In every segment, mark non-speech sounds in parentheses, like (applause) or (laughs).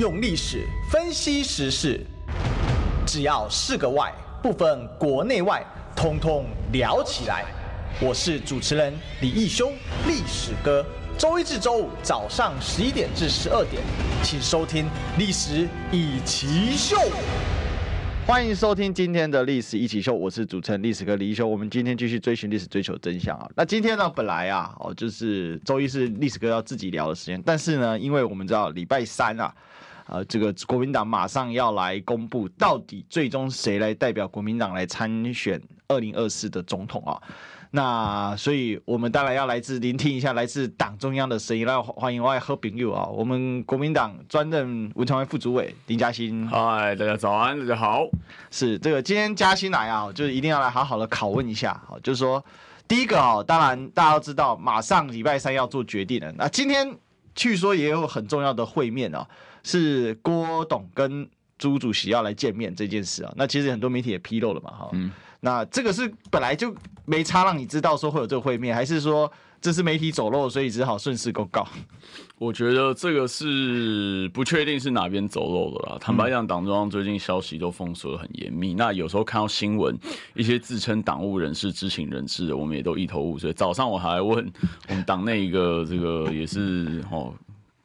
用历史分析时事，只要是个“外”，不分国内外，通通聊起来。我是主持人李义修，历史哥。周一至周五早上十一点至十二点，请收听《历史一起秀》。欢迎收听今天的《历史一起秀》，我是主持人历史哥李义修。我们今天继续追寻历史，追求真相啊！那今天呢，本来啊，哦，就是周一是历史哥要自己聊的时间，但是呢，因为我们知道礼拜三啊。呃，这个国民党马上要来公布，到底最终谁来代表国民党来参选二零二四的总统啊？那所以我们当然要来自聆听一下来自党中央的声音，来欢迎我的好朋友啊，我们国民党专任文传会副主委林嘉欣。嗨，大家早安，大家好。是这个今天嘉欣来啊，就是一定要来好好的拷问一下，就是说第一个啊，当然大家都知道，马上礼拜三要做决定了。那今天据说也有很重要的会面啊。是郭董跟朱主席要来见面这件事啊，那其实很多媒体也披露了嘛，哈，嗯，那这个是本来就没差让你知道说会有这个会面，还是说这是媒体走漏，所以只好顺势公告？我觉得这个是不确定是哪边走漏的啦。坦白讲，党中央最近消息都封锁的很严密，那有时候看到新闻，一些自称党务人士、知情人士的，我们也都一头雾水。早上我还问我们党内一个这个也是哦。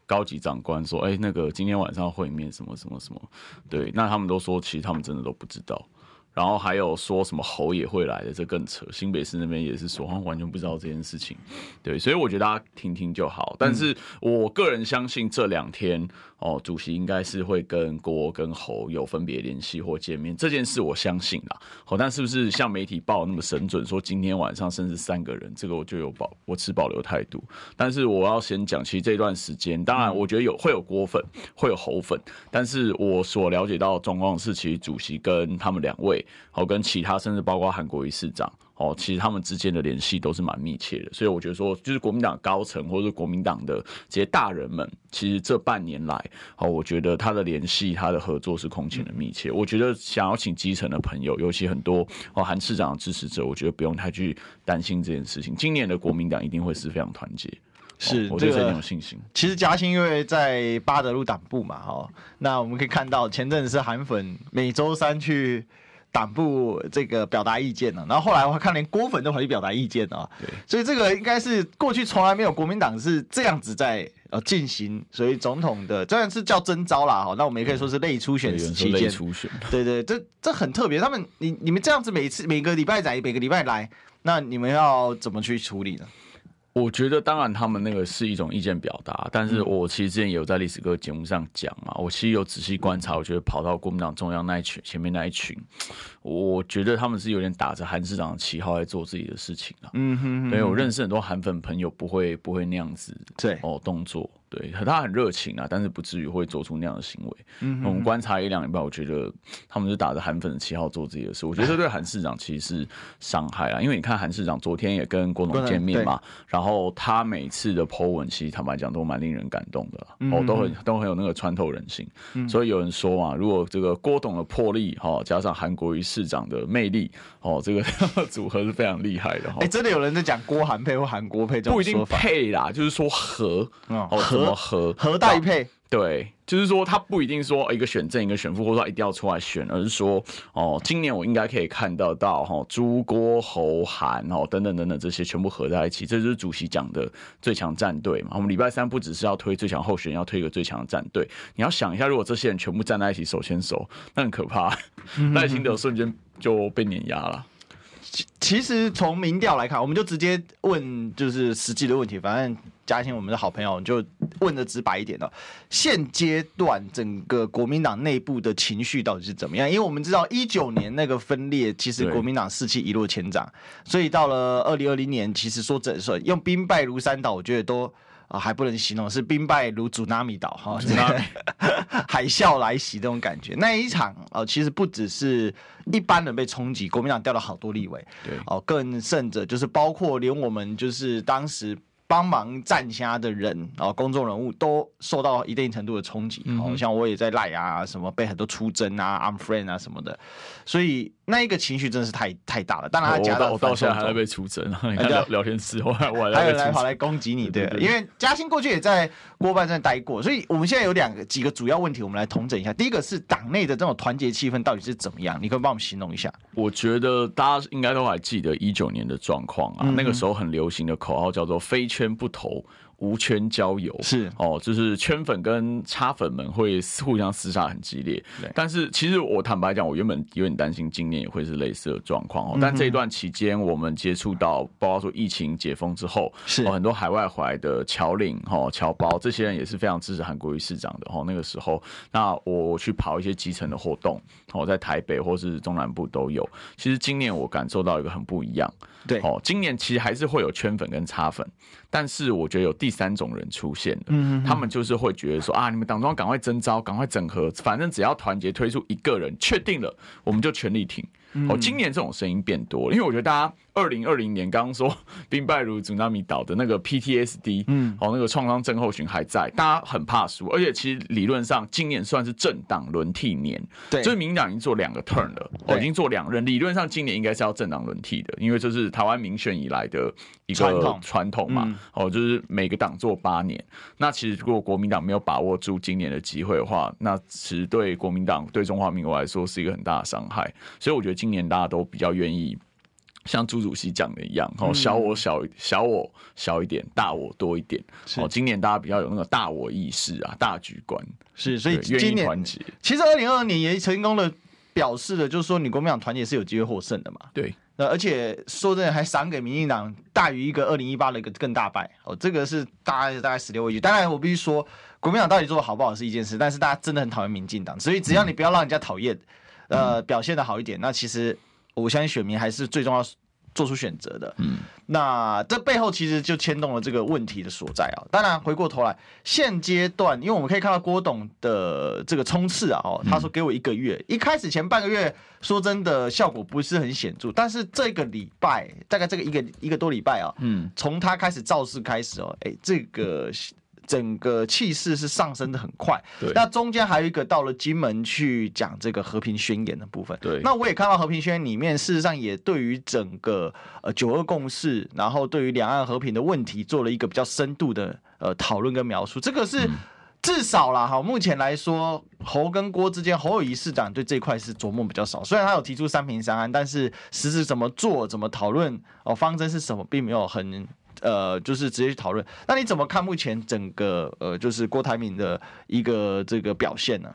高级长官说：“哎、那个今天晚上会面什么什么什么，对，那他们都说其实他们真的都不知道。然后还有说什么侯也会来的，这更扯。新北市那边也是说，他完全不知道这件事情。对，所以我觉得大家听听就好。但是我个人相信这两天。”哦，主席应该是会跟郭跟侯有分别联系或见面这件事，我相信啦。好，但是不是像媒体报那么神准，说今天晚上甚至三个人，这个我就有保，我持保留态度。但是我要先讲，其实这段时间，当然我觉得有会有郭粉，会有侯粉，但是我所了解到的状况是，其实主席跟他们两位，好，跟其他甚至包括韩国瑜市长。哦，其实他们之间的联系都是蛮密切的，所以我觉得说，就是国民党高层或者是国民党的这些大人们，其实这半年来，哦，我觉得他的联系、他的合作是空前的密切。我觉得想要请基层的朋友，尤其很多哦韩市长的支持者，我觉得不用太去担心这件事情。今年的国民党一定会是非常团结，是，我对这很有信心。其实嘉兴因为在巴德路党部嘛，哦，那我们可以看到前阵子是韩粉每周三去。党部这个表达意见呢，然后后来我看连郭粉都跑去表达意见啊，对，所以这个应该是过去从来没有国民党是这样子在呃进行，所以总统的虽然是叫征召啦，哈，那我们也可以说是类初选期间，初选，对对，这这很特别，他们你你们这样子每次每个礼拜来，每个礼拜来，那你们要怎么去处理呢？我觉得当然他们那个是一种意见表达，但是我其实之前也有在历史哥节目上讲嘛，我其实有仔细观察，我觉得跑到国民党中央那一群前面那一群，我觉得他们是有点打着韩市长的旗号在做自己的事情啊。嗯哼，因为我认识很多韩粉朋友，不会不会那样子对哦动作。对，他很热情啊，但是不至于会做出那样的行为。嗯，我们观察一两礼拜，我觉得他们是打着韩粉的旗号做自己的事。我觉得这对韩市长其实是伤害啊，因为你看韩市长昨天也跟郭董见面嘛，然后他每次的 po 文，其实坦白讲都蛮令人感动的，哦，都很都很有那个穿透人心。所以有人说嘛，如果这个郭董的魄力哈，加上韩国瑜市长的魅力，哦，这个 (laughs) 组合是非常厉害的哈。哎，真的有人在讲郭韩配或韩国配不一定配啦，就是说和哦和。和和大一配，对，就是说他不一定说一个选正一个选副，或者说一定要出来选，而是说哦，今年我应该可以看得到哈，朱郭侯韩哦等等等等这些全部合在一起，这就是主席讲的最强战队嘛。我们礼拜三不只是要推最强候选人，要推一个最强的战队。你要想一下，如果这些人全部站在一起手牵手，那很可怕，赖清德瞬间就被碾压了。其实从民调来看，我们就直接问，就是实际的问题。反正嘉兴我们的好朋友，就问的直白一点了。现阶段整个国民党内部的情绪到底是怎么样？因为我们知道一九年那个分裂，其实国民党士气一落千丈，所以到了二零二零年，其实说整顺用兵败如山倒，我觉得都。啊，还不能形容是兵败如祖纳米岛哈，这个海啸来袭这种感觉。那一场哦，其实不只是一般人被冲击，国民党掉了好多立委，对哦，更甚者就是包括连我们就是当时帮忙站虾的人，然后公众人物都受到一定程度的冲击。好、嗯，像我也在赖啊，什么被很多出征啊，unfriend 啊什么的，所以那一个情绪真的是太太大了。当然他加到，我到现在还在被出征，你看聊聊天室，我还我还有来跑来攻击你，对，因为嘉兴过去也在国办站待过，所以我们现在有两个几个主要问题，我们来统整一下。第一个是党内的这种团结气氛到底是怎么样？你可以帮我们形容一下。我觉得大家应该都还记得一九年的状况啊，嗯、那个时候很流行的口号叫做“非圈不投”。无圈交友是哦，就是圈粉跟插粉们会互相厮杀很激烈。但是其实我坦白讲，我原本有点担心今年也会是类似的状况哦。但这一段期间，我们接触到，包括说疫情解封之后，是很多海外回来的侨领哈侨胞，这些人也是非常支持韩国瑜市长的哈。那个时候，那我去跑一些基层的活动，哦，在台北或是中南部都有。其实今年我感受到一个很不一样，对哦，今年其实还是会有圈粉跟插粉，但是我觉得有第三种人出现嗯，他们就是会觉得说啊，你们党中央赶快征招，赶快整合，反正只要团结推出一个人，确定了，我们就全力挺。哦，今年这种声音变多了，因为我觉得大家二零二零年刚刚说 (laughs) 兵败如祖纳米岛的那个 PTSD，嗯，哦，那个创伤症候群还在，大家很怕输，而且其实理论上今年算是政党轮替年，对，就是民进党已经做两个 turn 了，哦，已经做两任，理论上今年应该是要政党轮替的，因为这是台湾民选以来的一个传统。嘛，哦，就是每个党做八年，那其实如果国民党没有把握住今年的机会的话，那其实对国民党对中华民国来说是一个很大的伤害，所以我觉得今年大家都比较愿意像朱主席讲的一样，哦，小我小小我小一点，大我多一点。哦，今年大家比较有那个大我意识啊，大局观是，所以今年团结。其实二零二二年也成功的表示了，就是说你国民党团结是有机会获胜的嘛。对，那而且说真的，还赏给民进党大于一个二零一八的一个更大败。哦，这个是大概大概十六位局。当然，我必须说，国民党到底做的好不好是一件事，但是大家真的很讨厌民进党，所以只要你不要让人家讨厌。呃，表现的好一点，那其实我相信选民还是最重要做出选择的。嗯，那这背后其实就牵动了这个问题的所在啊。当然，回过头来，现阶段，因为我们可以看到郭董的这个冲刺啊，哦，他说给我一个月，一开始前半个月说真的效果不是很显著，但是这个礼拜大概这个一个一个多礼拜啊，嗯，从他开始造势开始哦，哎，这个。整个气势是上升的很快，对。那中间还有一个到了金门去讲这个和平宣言的部分，对。那我也看到和平宣言里面，事实上也对于整个呃九二共识，然后对于两岸和平的问题做了一个比较深度的呃讨论跟描述。这个是至少啦，哈，目前来说，侯跟郭之间，侯友谊市长对这块是琢磨比较少。虽然他有提出三平三安，但是实质怎么做、怎么讨论哦，方针是什么，并没有很。呃，就是直接去讨论。那你怎么看目前整个呃，就是郭台铭的一个这个表现呢？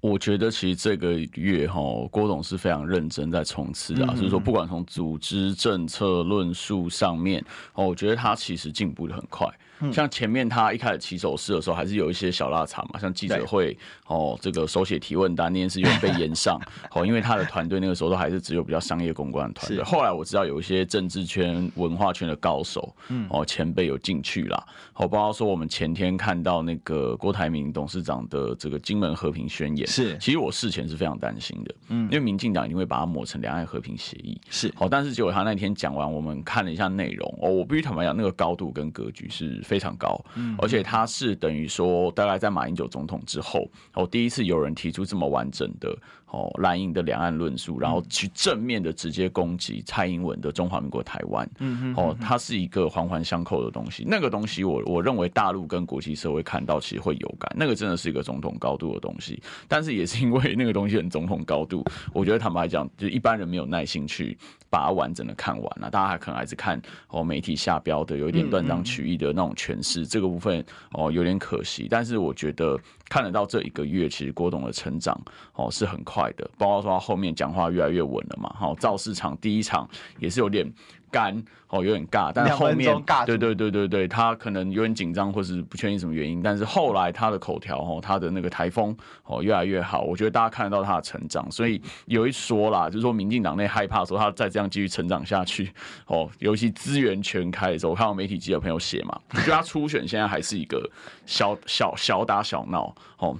我觉得其实这个月哈，郭董是非常认真在冲刺啊，就是说不管从组织、政策、论述上面，哦，我觉得他其实进步的很快。像前面他一开始起手式的时候，还是有一些小落差嘛，像记者会哦，这个手写提问单那件事有被延上 (laughs) 哦，因为他的团队那个时候都还是只有比较商业公关的团队。后来我知道有一些政治圈、文化圈的高手，嗯。哦，前辈有进去啦。哦，包括说我们前天看到那个郭台铭董事长的这个金门和平宣言，是，其实我事前是非常担心的，嗯，因为民进党一定会把它抹成两岸和平协议，是，好，但是结果他那天讲完，我们看了一下内容，哦，我必须坦白讲，那个高度跟格局是。非常高，而且他是等于说，大概在马英九总统之后，哦，第一次有人提出这么完整的。哦，蓝营的两岸论述，然后去正面的直接攻击蔡英文的中华民国台湾。嗯嗯。哦，它是一个环环相扣的东西。那个东西我，我我认为大陆跟国际社会看到其实会有感。那个真的是一个总统高度的东西。但是也是因为那个东西很总统高度，我觉得坦白讲，就一般人没有耐心去把它完整的看完了。大家还可能还是看哦媒体下标的，有一点断章取义的那种诠释。这个部分哦有点可惜。但是我觉得看得到这一个月，其实郭董的成长哦是很快。的，包括说他后面讲话越来越稳了嘛，好，造势场第一场也是有点干，哦，有点尬，但是后面，对对对对对，他可能有点紧张或是不确定什么原因，但是后来他的口条哦，他的那个台风哦越来越好，我觉得大家看得到他的成长，所以有一说啦，就是说民进党内害怕说他再这样继续成长下去哦，尤其资源全开的时候，我看到媒体记者朋友写嘛，我觉得他初选现在还是一个小小小打小闹哦。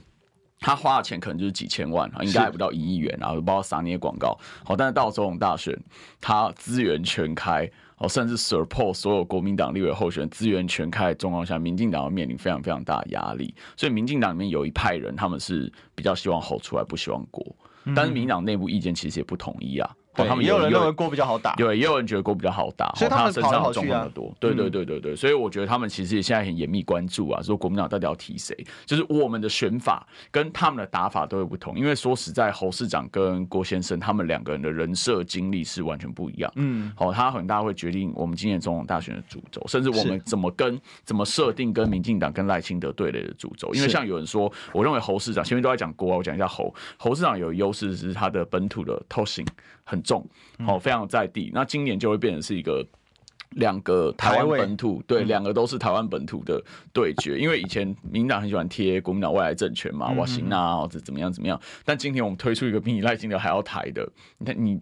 他花的钱可能就是几千万，应该还不到一亿元，然后包括撒那些广告。好，但是到总统大选，他资源全开。哦，甚至 support 所有国民党立委候选人资源全开的状况下，民进党要面临非常非常大的压力。所以民进党里面有一派人，他们是比较希望吼出来，不希望过。但是民进党内部意见其实也不统一啊。对，他们也有人认为郭比较好打，对，也有人觉得郭比较好打，所以他们身上重要的多。对对对对对，所以我觉得他们其实也现在很严密关注啊，说国民党到底要提谁，就是我们的选法跟他们的打法都会不同。因为说实在，侯市长跟郭先生他们两个人的人设经历是完全不一样。嗯，好，他很大会决定我们今年总统大选的主轴，甚至我们怎么跟怎么设定跟民进党跟赖清德对垒的主轴。因为像有人说，我认为侯市长前面都在讲郭，我讲一下侯，侯市长有优势是他的本土的特性很重，好。非常在地，那今年就会变成是一个两个台湾本土，对，两个都是台湾本土的对决。因为以前民党很喜欢贴国民党未来政权嘛，哇行啊，或者怎么样怎么样。但今天我们推出一个比你赖清德还要台的，你看你。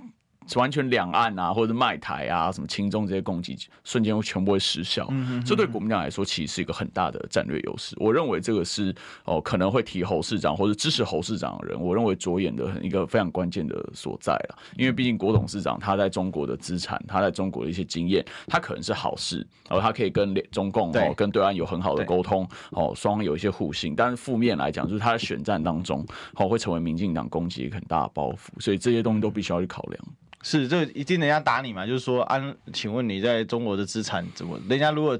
完全两岸啊，或者是卖台啊，什么轻重这些攻击，瞬间会全部会失效。嗯、这对国民党来说，其实是一个很大的战略优势。我认为这个是哦，可能会提侯市长或者支持侯市长的人，我认为着眼的一个非常关键的所在了。因为毕竟郭董事长他在中国的资产，他在中国的一些经验，他可能是好事，然后他可以跟中共哦跟对岸有很好的沟通哦，双方有一些互信。但是负面来讲，就是他在选战当中哦会成为民进党攻击一个很大的包袱，所以这些东西都必须要去考量。是，就一定人家打你嘛？就是说，安，请问你在中国的资产怎么？人家如果。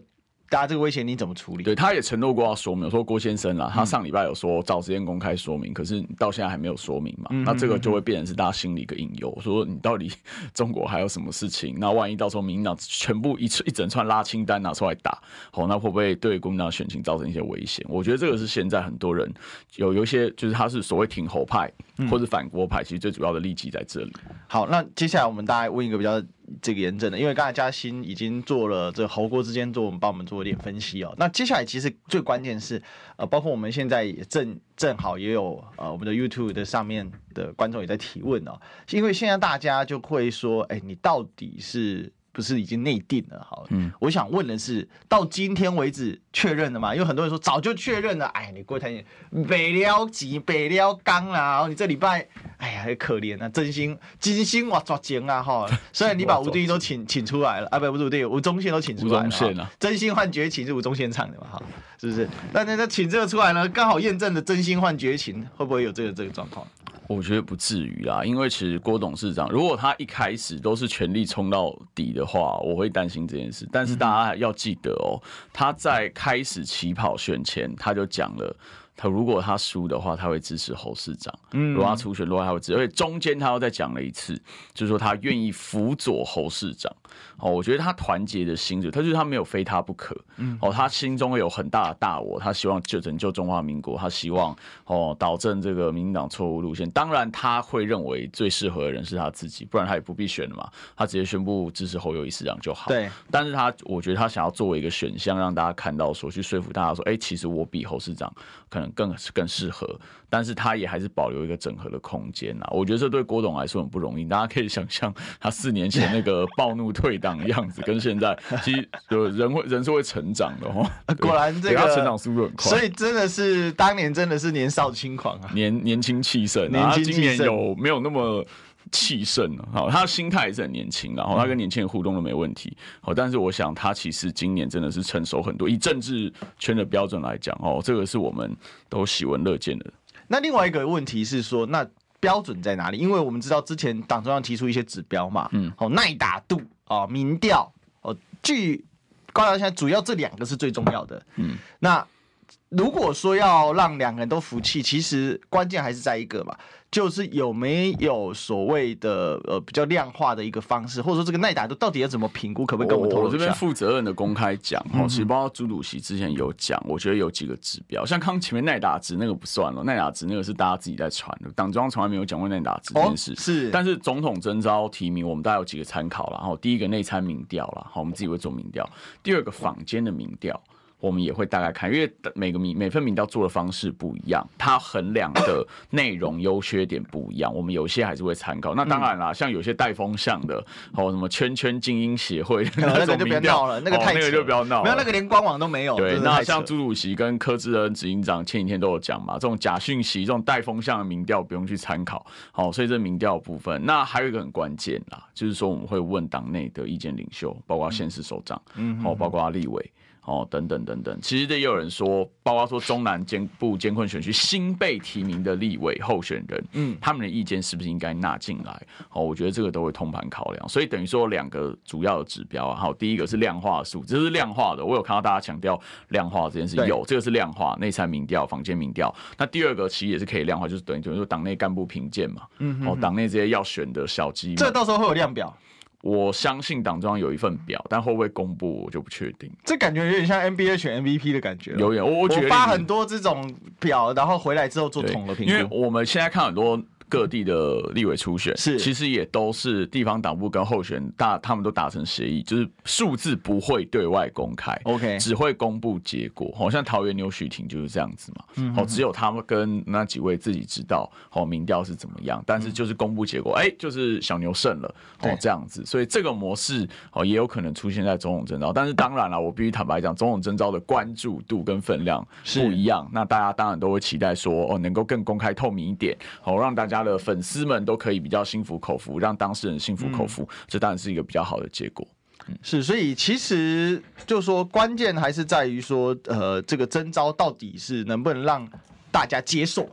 大家这个威胁你怎么处理？对，他也承诺过要说明，说郭先生啊，他上礼拜有说找时间公开说明，可是到现在还没有说明嘛。嗯、那这个就会变成是大家心里一个隐忧，说你到底中国还有什么事情？那万一到时候民进党全部一一整串拉清单拿出来打，好，那会不会对国民党选情造成一些危险？我觉得这个是现在很多人有有一些就是他是所谓挺侯派或者反郭派，其实最主要的利基在这里。好，那接下来我们大家问一个比较。这个炎症的，因为刚才嘉欣已经做了这侯郭之间做，我们帮我们做一点分析哦。那接下来其实最关键是，呃，包括我们现在也正正好也有呃我们的 YouTube 的上面的观众也在提问哦，因为现在大家就会说，哎，你到底是？不是已经内定了？好，嗯，我想问的是，到今天为止确认了吗？因为很多人说早就确认了。哎，你郭台铭北了急北了刚啦，然后，你这礼拜，哎呀，很可怜啊，真心真心我抓紧啊哈。(laughs) 虽然你把吴敦义都请请出来了啊，不不是，吴宗宪都请出来了，啊、真心换绝情是吴宗宪唱的嘛哈，是不是？那那那请这个出来呢，刚好验证了真心换绝情，会不会有这个这个状况？我觉得不至于啦，因为其实郭董事长如果他一开始都是全力冲到底的话，我会担心这件事。但是大家要记得哦，他在开始起跑选前他就讲了。他如果他输的话，他会支持侯市长。嗯，如果他初选，落败他会支持，而且中间他又再讲了一次，就是说他愿意辅佐侯市长。哦，我觉得他团结的心，他就是他没有非他不可。嗯，哦，他心中有很大的大我，他希望就拯救中华民国，他希望哦导正这个民进党错误路线。当然，他会认为最适合的人是他自己，不然他也不必选了嘛。他直接宣布支持侯友宜市长就好。对，但是他我觉得他想要作为一个选项，让大家看到说，去说服大家说，哎，其实我比侯市长可能更更适合，但是他也还是保留一个整合的空间呐。我觉得这对郭董来说很不容易。大家可以想象他四年前那个暴怒退党的样子，跟现在其实有人会人是会成长的哦。(laughs) 果然这个成长速度很快，所以真的是当年真的是年少轻狂啊，年年轻气盛。年轻今年有没有那么？气盛好，他的心态也是很年轻，然后他跟年轻人互动都没问题。好，但是我想他其实今年真的是成熟很多。以政治圈的标准来讲，哦，这个是我们都喜闻乐见的。那另外一个问题是说，那标准在哪里？因为我们知道之前党中央提出一些指标嘛，嗯，好，耐打度啊，民调哦，据高桥现在主要这两个是最重要的。嗯，那如果说要让两个人都服气，其实关键还是在一个嘛。就是有没有所谓的呃比较量化的一个方式，或者说这个耐打度到底要怎么评估？可不可以跟我们透露一下？我这边负责任的公开讲哦，其实包括朱主席之前有讲，我觉得有几个指标，像刚前面耐打值那个不算了，耐打值那个是大家自己在传的，党中央从来没有讲过耐打值这件事。是，但是总统征召提名，我们大概有几个参考了。然后第一个内参民调了，好，我们自己会做民调。第二个坊间的民调。我们也会大概看，因为每个民每份民调做的方式不一样，它衡量的 (coughs) 内容优缺点不一样，我们有些还是会参考。那当然啦，像有些带风向的，哦，什么圈圈精英协会那种民调了，那个太、哦、那个就不要闹，没有那个连官网都没有。对，那像朱主席跟柯志恩执行长前几天都有讲嘛，这种假讯息、这种带风向的民调不用去参考。好，所以这民调部分，那还有一个很关键啦，就是说我们会问党内的意见领袖，包括县市首长，嗯，好，包括立委。哦，等等等等，其实也有人说，包括说中南监部监困选区新被提名的立委候选人，嗯，他们的意见是不是应该纳进来？哦，我觉得这个都会通盘考量。所以等于说两个主要的指标啊，好，第一个是量化数，这是量化的，我有看到大家强调量化这件事，有这个是量化内参民调、坊间民调。那第二个其实也是可以量化，就是等于等于说党内干部评鉴嘛，嗯，哦，党内这些要选的小鸡，这到时候会有量表。我相信党中央有一份表，但会不会公布我就不确定。这感觉有点像 NBA 选 MVP 的感觉。有点，我我发很多这种表，然后回来之后做统合评估。因为我们现在看很多。各地的立委初选是，其实也都是地方党部跟候选大，他们都达成协议，就是数字不会对外公开，OK，只会公布结果。好像桃园牛许婷就是这样子嘛，嗯，哦，只有他们跟那几位自己知道，哦，民调是怎么样，但是就是公布结果，哎、欸，就是小牛胜了，哦，这样子，所以这个模式哦也有可能出现在总统征召，但是当然了，我必须坦白讲，总统征召的关注度跟分量不一样，那大家当然都会期待说，哦，能够更公开透明一点，哦，让大家。的粉丝们都可以比较心服口服，让当事人心服口服，嗯、这当然是一个比较好的结果。嗯、是，所以其实就说关键还是在于说，呃，这个征招到底是能不能让大家接受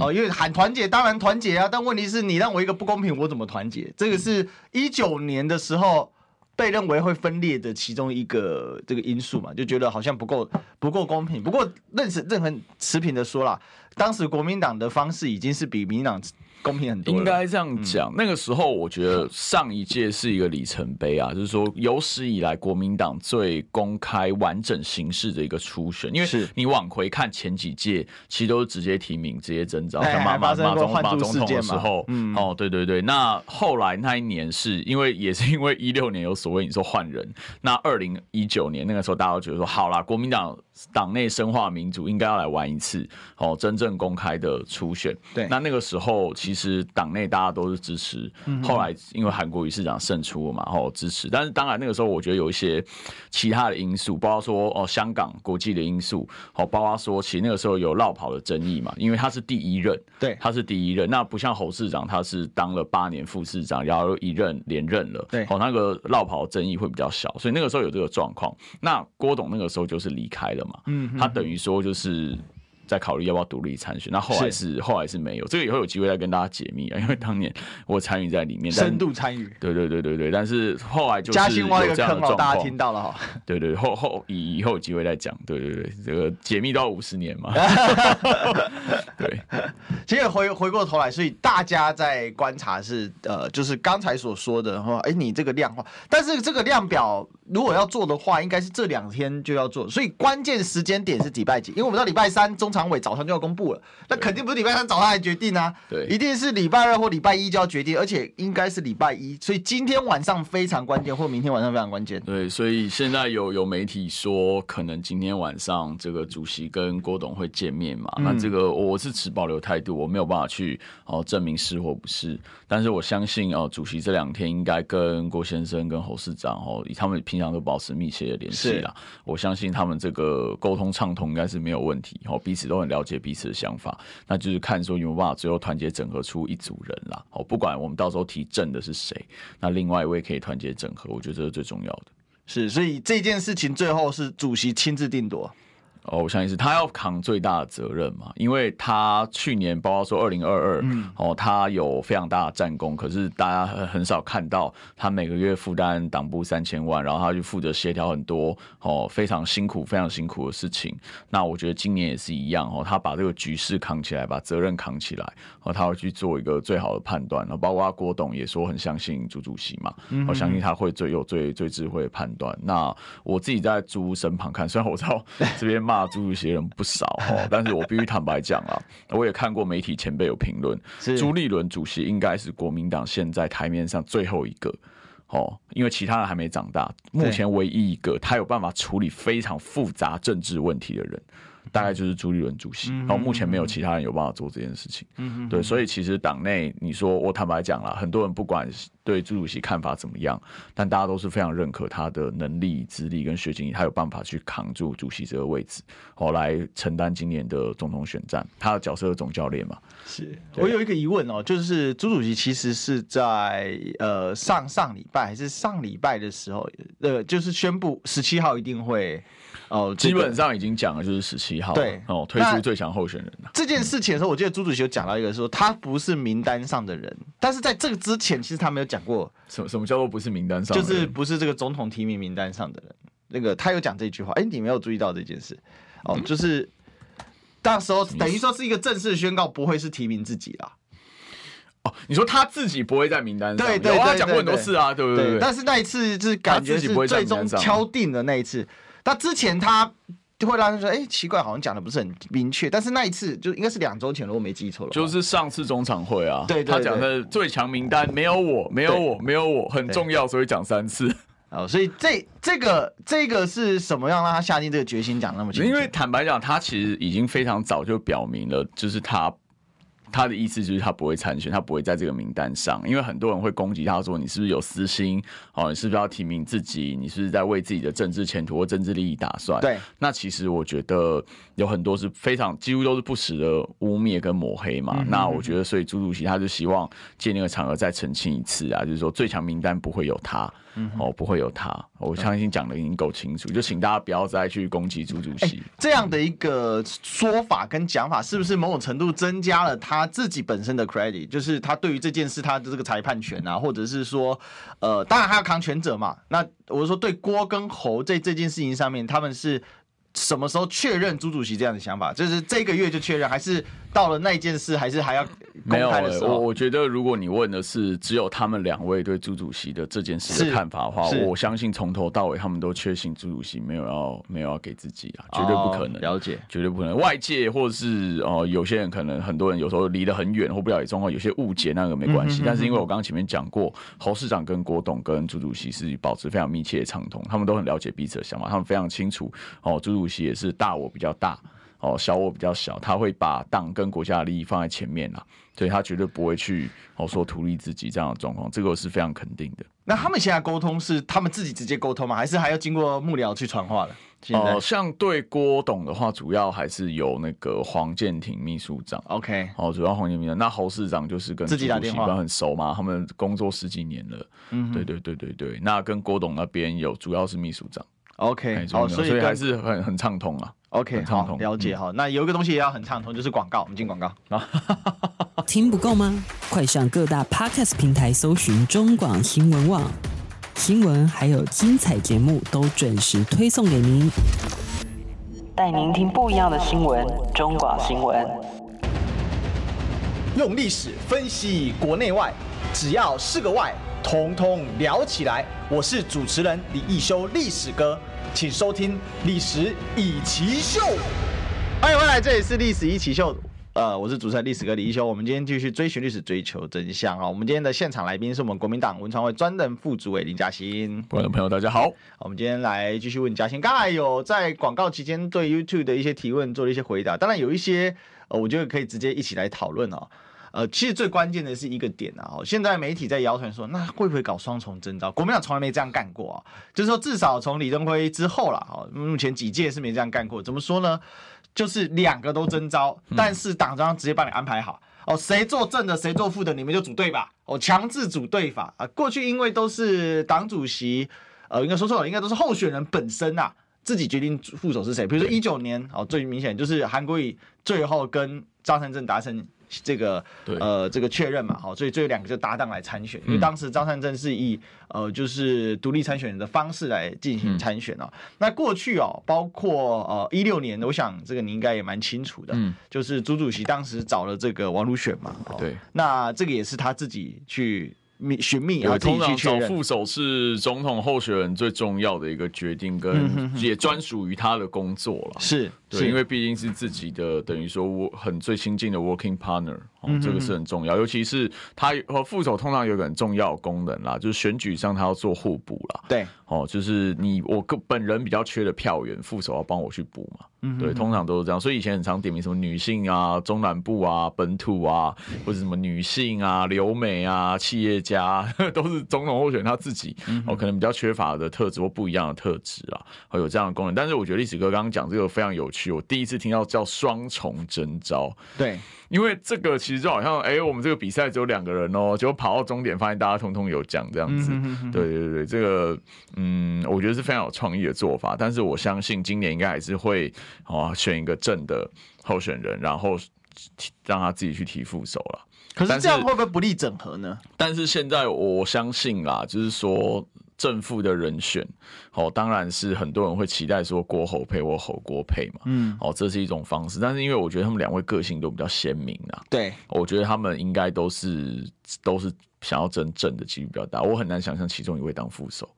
哦，因为喊团结当然团结啊，但问题是你让我一个不公平，我怎么团结？这个是一九年的时候被认为会分裂的其中一个这个因素嘛，就觉得好像不够不够公平。不过认识任何持平的说啦，当时国民党的方式已经是比民党。公平很多，应该这样讲。嗯、那个时候，我觉得上一届是一个里程碑啊，就是说有史以来国民党最公开、完整形式的一个初选。因为你往回看前几届，其实都是直接提名、直接征召。像马马马总马总统的时候，嗯、哦，对对对。那后来那一年是因为也是因为一六年有所谓你说换人，那二零一九年那个时候大家都觉得说好啦，国民党党内深化民主，应该要来玩一次哦，真正公开的初选。对，那那个时候其实。党内大家都是支持，后来因为韩国瑜市长胜出了嘛，然后支持。但是当然那个时候，我觉得有一些其他的因素，包括说哦香港国际的因素，好，包括说其实那个时候有落跑的争议嘛，因为他是第一任，对，他是第一任，那不像侯市长，他是当了八年副市长，然后一任连任了，对，好，那个落跑的争议会比较小，所以那个时候有这个状况。那郭董那个时候就是离开了嘛，嗯，他等于说就是。在考虑要不要独立参选，那后来是，是。后来是没有，这个以后有机会再跟大家解密啊，因为当年我参与在里面，深度参与，对对对对对，但是后来就是有这样的状况，嘉兴挖一个坑，大家听到了哈，(laughs) 对对后后以以后有机会再讲，对对对，这个解密都要五十年嘛，(laughs) 对，(laughs) 其实回回过头来，所以大家在观察是呃，就是刚才所说的哈，哎，你这个量化，但是这个量表如果要做的话，应该是这两天就要做，所以关键时间点是礼拜几？因为我们到礼拜三中常。委早上就要公布了，那肯定不是礼拜三早上来决定啊，对，一定是礼拜二或礼拜一就要决定，而且应该是礼拜一，所以今天晚上非常关键，或明天晚上非常关键。对，所以现在有有媒体说，可能今天晚上这个主席跟郭董会见面嘛？嗯、那这个我是持保留态度，我没有办法去哦证明是或不是，但是我相信哦，主席这两天应该跟郭先生跟侯市长哦以，他们平常都保持密切的联系啦，我相信他们这个沟通畅通应该是没有问题哦，彼此。都很了解彼此的想法，那就是看说有没有办法最后团结整合出一组人啦。哦，不管我们到时候提正的是谁，那另外一位可以团结整合，我觉得这是最重要的。是，所以这件事情最后是主席亲自定夺。哦，我相信是他要扛最大的责任嘛，因为他去年包括说二零二二，哦，他有非常大的战功，可是大家很少看到他每个月负担党部三千万，然后他去负责协调很多哦非常辛苦、非常辛苦的事情。那我觉得今年也是一样哦，他把这个局势扛起来，把责任扛起来，哦，他会去做一个最好的判断。然后包括郭董也说很相信朱主席嘛，我相信他会最有最最智慧的判断。那我自己在朱身旁看，虽然我知道 (laughs) 这边骂朱主席人不少哦，(laughs) 但是我必须坦白讲啊，我也看过媒体前辈有评论，朱立伦主席应该是国民党现在台面上最后一个哦，因为其他人还没长大，目前唯一一个他有办法处理非常复杂政治问题的人。大概就是朱立伦主席，然后目前没有其他人有办法做这件事情。嗯，对，所以其实党内，你说我坦白讲了，很多人不管对朱主席看法怎么样，但大家都是非常认可他的能力、资历跟学经历，他有办法去扛住主席这个位置，后来承担今年的总统选战。他的角色是总教练嘛？是我有一个疑问哦，就是朱主席其实是在呃上上礼拜还是上礼拜的时候，呃，就是宣布十七号一定会。哦，基本上已经讲了，就是十七号对哦，推出最强候选人了。这件事情的时候，我记得朱主席有讲到一个说，他不是名单上的人，但是在这个之前，其实他没有讲过什么什么叫做不是名单上，就是不是这个总统提名名单上的人。那个他有讲这句话，哎，你没有注意到这件事哦，就是到时候等于说是一个正式宣告，不会是提名自己啦。哦，你说他自己不会在名单上？对对，他讲过很多次啊，对不对？但是那一次就是感觉是最终敲定的那一次。那之前他就会让人说，哎、欸，奇怪，好像讲的不是很明确。但是那一次就应该是两周前，如果没记错了，就是上次中场会啊。对，他讲的最强名单没有我，没有我，没有我，很重要，所以讲三次。哦，所以这这个这个是什么样让他下定这个决心讲那么清楚？因为坦白讲，他其实已经非常早就表明了，就是他。他的意思就是他不会参选，他不会在这个名单上，因为很多人会攻击他说，你是不是有私心？哦，你是不是要提名自己？你是不是在为自己的政治前途或政治利益打算？对，那其实我觉得有很多是非常几乎都是不实的污蔑跟抹黑嘛。嗯、那我觉得，所以朱主席他就希望借那个场合再澄清一次啊，就是说最强名单不会有他。嗯，哦，不会有他，我相信讲的已经够清楚，就请大家不要再去攻击朱主席。欸，这样的一个说法跟讲法，是不是某种程度增加了他自己本身的 credit？就是他对于这件事他的这个裁判权啊，或者是说，呃，当然还要扛全责嘛。那我是说，对郭跟侯在这件事情上面，他们是。什么时候确认朱主席这样的想法？就是这个月就确认，还是到了那件事，还是还要公开的时候？没有，我我觉得，如果你问的是只有他们两位对朱主席的这件事的看法的话，我相信从头到尾他们都确信朱主席没有要没有要给自己啊，绝对不可能。了解，绝对不可能。外界或者是哦，有些人可能很多人有时候离得很远或不了解状况，有些误解那个没关系。但是因为我刚刚前面讲过，侯市长跟郭董跟朱主席是保持非常密切的畅通，他们都很了解彼此的想法，他们非常清楚哦，朱。主席也是大我比较大哦，小我比较小，他会把党跟国家的利益放在前面啦，所以他绝对不会去哦说图利自己这样的状况，这个我是非常肯定的。那他们现在沟通是他们自己直接沟通吗？还是还要经过幕僚去传话的？哦、呃，像对郭董的话，主要还是由那个黄建庭秘书长。OK，哦，主要黄建庭。那侯市长就是跟自己打电话很熟嘛，他们工作十几年了。嗯，对对对对对。那跟郭董那边有主要是秘书长。OK，好，所以还是很很畅通啊。OK，好，了解哈。那有一个东西也要很畅通，就是广告。我们进广告啊。听不够吗？快上各大 Podcast 平台搜寻中广新闻网新闻，还有精彩节目都准时推送给您，带您听不一样的新闻。中广新闻，用历史分析国内外，只要是个“外”。通通聊起来！我是主持人李一修，历史哥，请收听《历史易起 SHOW》。欢迎回来，这里是《历史易起 SHOW》。呃，我是主持人历史哥李一修。我们今天继续追寻历史，追求真相啊！我们今天的现场来宾是我们国民党文传会专任副主委林嘉欣。观众朋友，大家好。我们今天来继续问嘉欣。刚才有在广告期间对 YouTube 的一些提问做了一些回答，当然有一些呃，我觉得可以直接一起来讨论哦。呃，其实最关键的是一个点啊，现在媒体在谣传说，那会不会搞双重征召？国民党从来没这样干过啊，就是说至少从李登辉之后了，哈，目前几届是没这样干过。怎么说呢？就是两个都征召，但是党中央直接帮你安排好哦，谁做正的，谁做副的，你们就组队吧。哦，强制组队法啊，过去因为都是党主席，呃，应该说错了，应该都是候选人本身啊，自己决定副手是谁。比如说一九年哦，最明显就是韩国瑜最后跟张善政达成。这个呃，这个确认嘛，好，所以这两个就搭档来参选，因为当时张善政是以呃，就是独立参选人的方式来进行参选哦。那过去哦，包括呃一六年，我想这个你应该也蛮清楚的，嗯，就是朱主席当时找了这个王如选嘛，对，那这个也是他自己去。秘寻觅啊，通常找副手是总统候选人最重要的一个决定，跟也专属于他的工作了。是对，因为毕竟是自己的，等于说我很最亲近的 working partner，哦，这个是很重要。尤其是他和副手通常有个很重要的功能啦，就是选举上他要做互补啦。对，哦，就是你我个本人比较缺的票源，副手要帮我去补嘛。嗯，对，通常都是这样。所以以前很常点名什么女性啊、中南部啊、本土啊，或者什么女性啊、留美啊、企业家，(laughs) 都是总统候选他自己哦，可能比较缺乏的特质或不一样的特质啊，会有这样的功能。但是我觉得历史哥刚刚讲这个非常有趣，我第一次听到叫双重征召。对，因为这个其实就好像，哎、欸，我们这个比赛只有两个人哦，结果跑到终点发现大家通通有奖这样子。对对对，这个嗯，我觉得是非常有创意的做法。但是我相信今年应该还是会。哦，选一个正的候选人，然后让他自己去提副手了。可是这样会不会不利整合呢？但是，但是现在我相信啦，就是说正副的人选，哦，当然是很多人会期待说郭侯配或侯郭配嘛。嗯，哦，这是一种方式。但是因为我觉得他们两位个性都比较鲜明啊，对，我觉得他们应该都是都是想要争正的几率比较大。我很难想象其中一位当副手。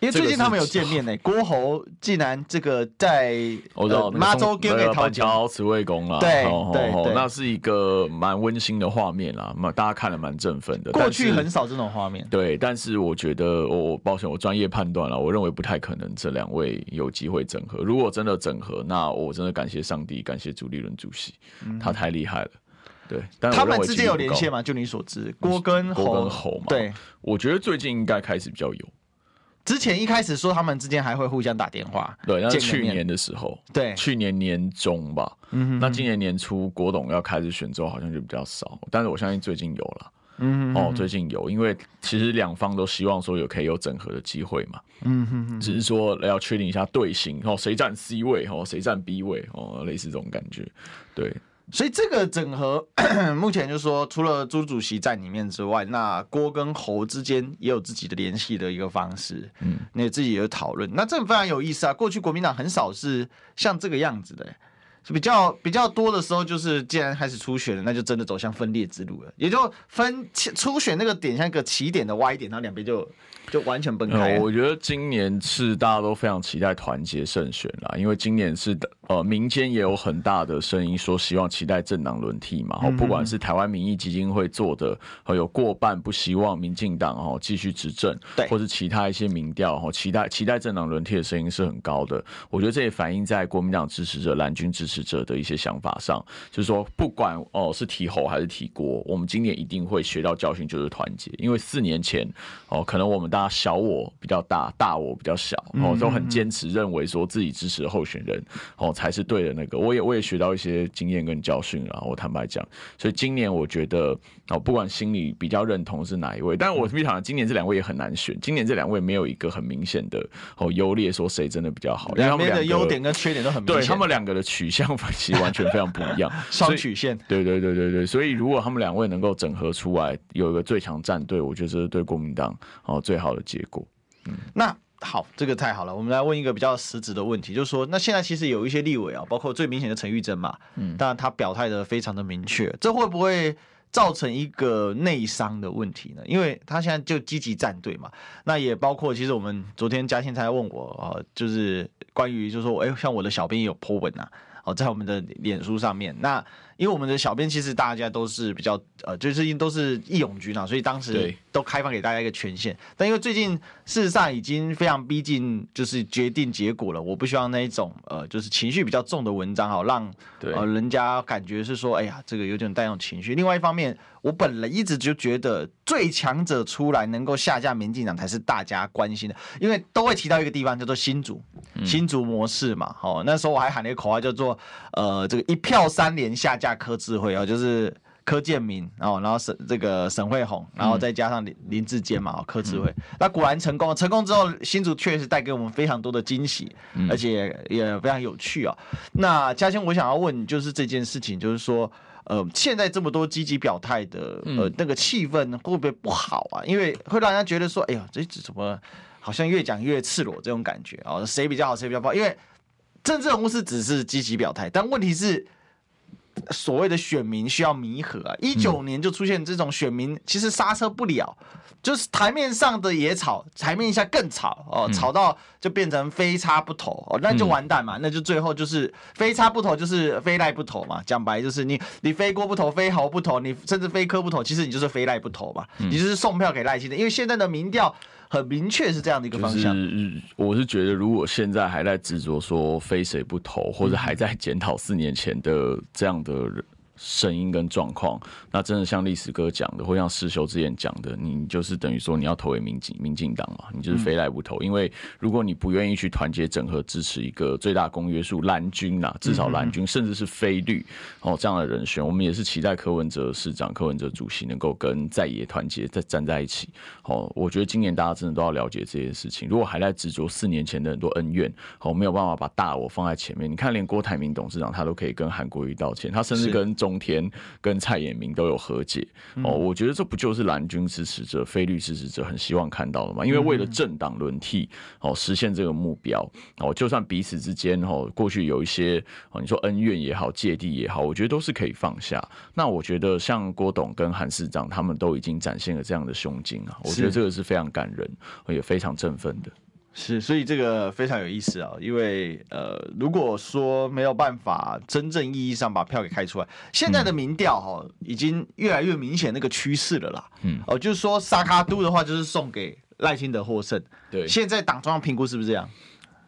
因为最近他们有见面 (laughs) 呢，郭侯竟然这个在我知道妈祖给给桃桥慈惠宫啦，对对，那是一个蛮温馨的画面啦，大家看了蛮振奋的。过去很少这种画面，对，但是我觉得我抱歉，我专业判断了，我认为不太可能这两位有机会整合。如果真的整合，那我真的感谢上帝，感谢朱立伦主席，他太厉害了。对，但他们之间有连线吗？就你所知，郭跟侯，郭跟侯嘛？对，我觉得最近应该开始比较有。之前一开始说他们之间还会互相打电话，对，那是去年的时候，对，去年年中吧，嗯哼，那今年年初国董要开始选之后，好像就比较少，但是我相信最近有了，嗯哼，哦，最近有，因为其实两方都希望说有可以有整合的机会嘛，嗯哼，只是说要确定一下队形，哦，谁占 C 位，哦，谁占 B 位，哦，类似这种感觉，对。所以这个整合 (clears throat) 目前就是说，除了朱主席在里面之外，那郭跟侯之间也有自己的联系的一个方式，嗯，那自己也有讨论，那这个非常有意思啊。过去国民党很少是像这个样子的，是比较比较多的时候，就是既然开始初选了，那就真的走向分裂之路了，也就分初选那个点像一个起点的歪点，然后两边就。就完全崩开。我觉得今年是大家都非常期待团结胜选啦，因为今年是呃民间也有很大的声音说希望期待政党轮替嘛。哦不管是台湾民意基金会做的，有过半不希望民进党哦继续执政，对，或是其他一些民调哦期待期待政党轮替的声音是很高的。我觉得这也反映在国民党支持者、蓝军支持者的一些想法上，就是说不管哦是提侯还是提郭，我们今年一定会学到教训，就是团结。因为四年前哦可能我们大家小我比较大，大我比较小，哦，都很坚持认为说自己支持的候选人哦才是对的那个。我也我也学到一些经验跟教训啊，我坦白讲，所以今年我觉得哦，不管心里比较认同是哪一位，但我必须讲，今年这两位也很难选。今年这两位没有一个很明显的哦优劣，说谁真的比较好。两边的优点跟缺点都很明显，对他们两个的取向其实完全非常不一样，(laughs) 双曲线。对对对对对，所以如果他们两位能够整合出来，有一个最强战队，我觉得这是对国民党哦最好的结果。那好，这个太好了。我们来问一个比较实质的问题，就是说，那现在其实有一些立委啊，包括最明显的陈玉珍嘛，嗯，当然他表态的非常的明确，这会不会造成一个内伤的问题呢？因为他现在就积极站队嘛，那也包括其实我们昨天嘉兴才问我啊，就是关于就是说，哎，像我的小编有 po 文啊，哦，在我们的脸书上面，那。因为我们的小编其实大家都是比较呃，就是因都是义勇军啊，所以当时都开放给大家一个权限。但因为最近事实上已经非常逼近，就是决定结果了。我不希望那一种呃，就是情绪比较重的文章哈，让呃人家感觉是说，哎呀，这个有点带有情绪。另外一方面，我本来一直就觉得最强者出来能够下架民进党才是大家关心的，因为都会提到一个地方叫做新竹，新竹模式嘛。哦，那时候我还喊了一个口号叫做呃，这个一票三连下架。柯智慧啊，就是柯建铭，然后然后沈这个沈慧宏，然后再加上林林志坚嘛，哦柯智慧，那果然成功了。成功之后，新竹确实带给我们非常多的惊喜，而且也非常有趣啊。那嘉兴，我想要问，就是这件事情，就是说，呃，现在这么多积极表态的，呃，那个气氛会不会不好啊？因为会让人家觉得说，哎呀，这怎么好像越讲越赤裸这种感觉啊？谁比较好，谁比较不好？因为政治人物是只是积极表态，但问题是。所谓的选民需要弥合啊。一九年就出现这种选民其实刹车不了，就是台面上的也吵，台面下更吵哦，吵到就变成非差不投哦，那就完蛋嘛，那就最后就是非差不投，就是非赖不投嘛。讲白就是你你非郭不投，非侯不投，你甚至非柯不投，其实你就是非赖不投嘛，你就是送票给赖清德，因为现在的民调。很明确是这样的一个方向。就是我是觉得，如果现在还在执着说非谁不投，或者还在检讨四年前的这样的人。声音跟状况，那真的像历史哥讲的，或像世修之前讲的，你就是等于说你要投给民进民进党嘛，你就是非赖不投。嗯、因为如果你不愿意去团结整合支持一个最大公约数蓝军呐，至少蓝军，甚至是非绿哦这样的人选，我们也是期待柯文哲市长、柯文哲主席能够跟在野团结再站在一起。哦，我觉得今年大家真的都要了解这件事情。如果还在执着四年前的很多恩怨，哦，没有办法把大我放在前面。你看，连郭台铭董事长他都可以跟韩国瑜道歉，他甚至跟中。中天跟蔡衍明都有和解哦，我觉得这不就是蓝军支持者、非绿支持者很希望看到的吗？因为为了政党轮替哦，实现这个目标哦，就算彼此之间哦，过去有一些哦，你说恩怨也好、芥蒂也好，我觉得都是可以放下。那我觉得像郭董跟韩市长他们都已经展现了这样的胸襟啊，我觉得这个是非常感人，也非常振奋的。是，所以这个非常有意思啊，因为呃，如果说没有办法真正意义上把票给开出来，现在的民调哈，已经越来越明显那个趋势了啦。嗯，哦，就是说萨卡都的话，就是送给赖清德获胜。对，现在党中央评估是不是这样？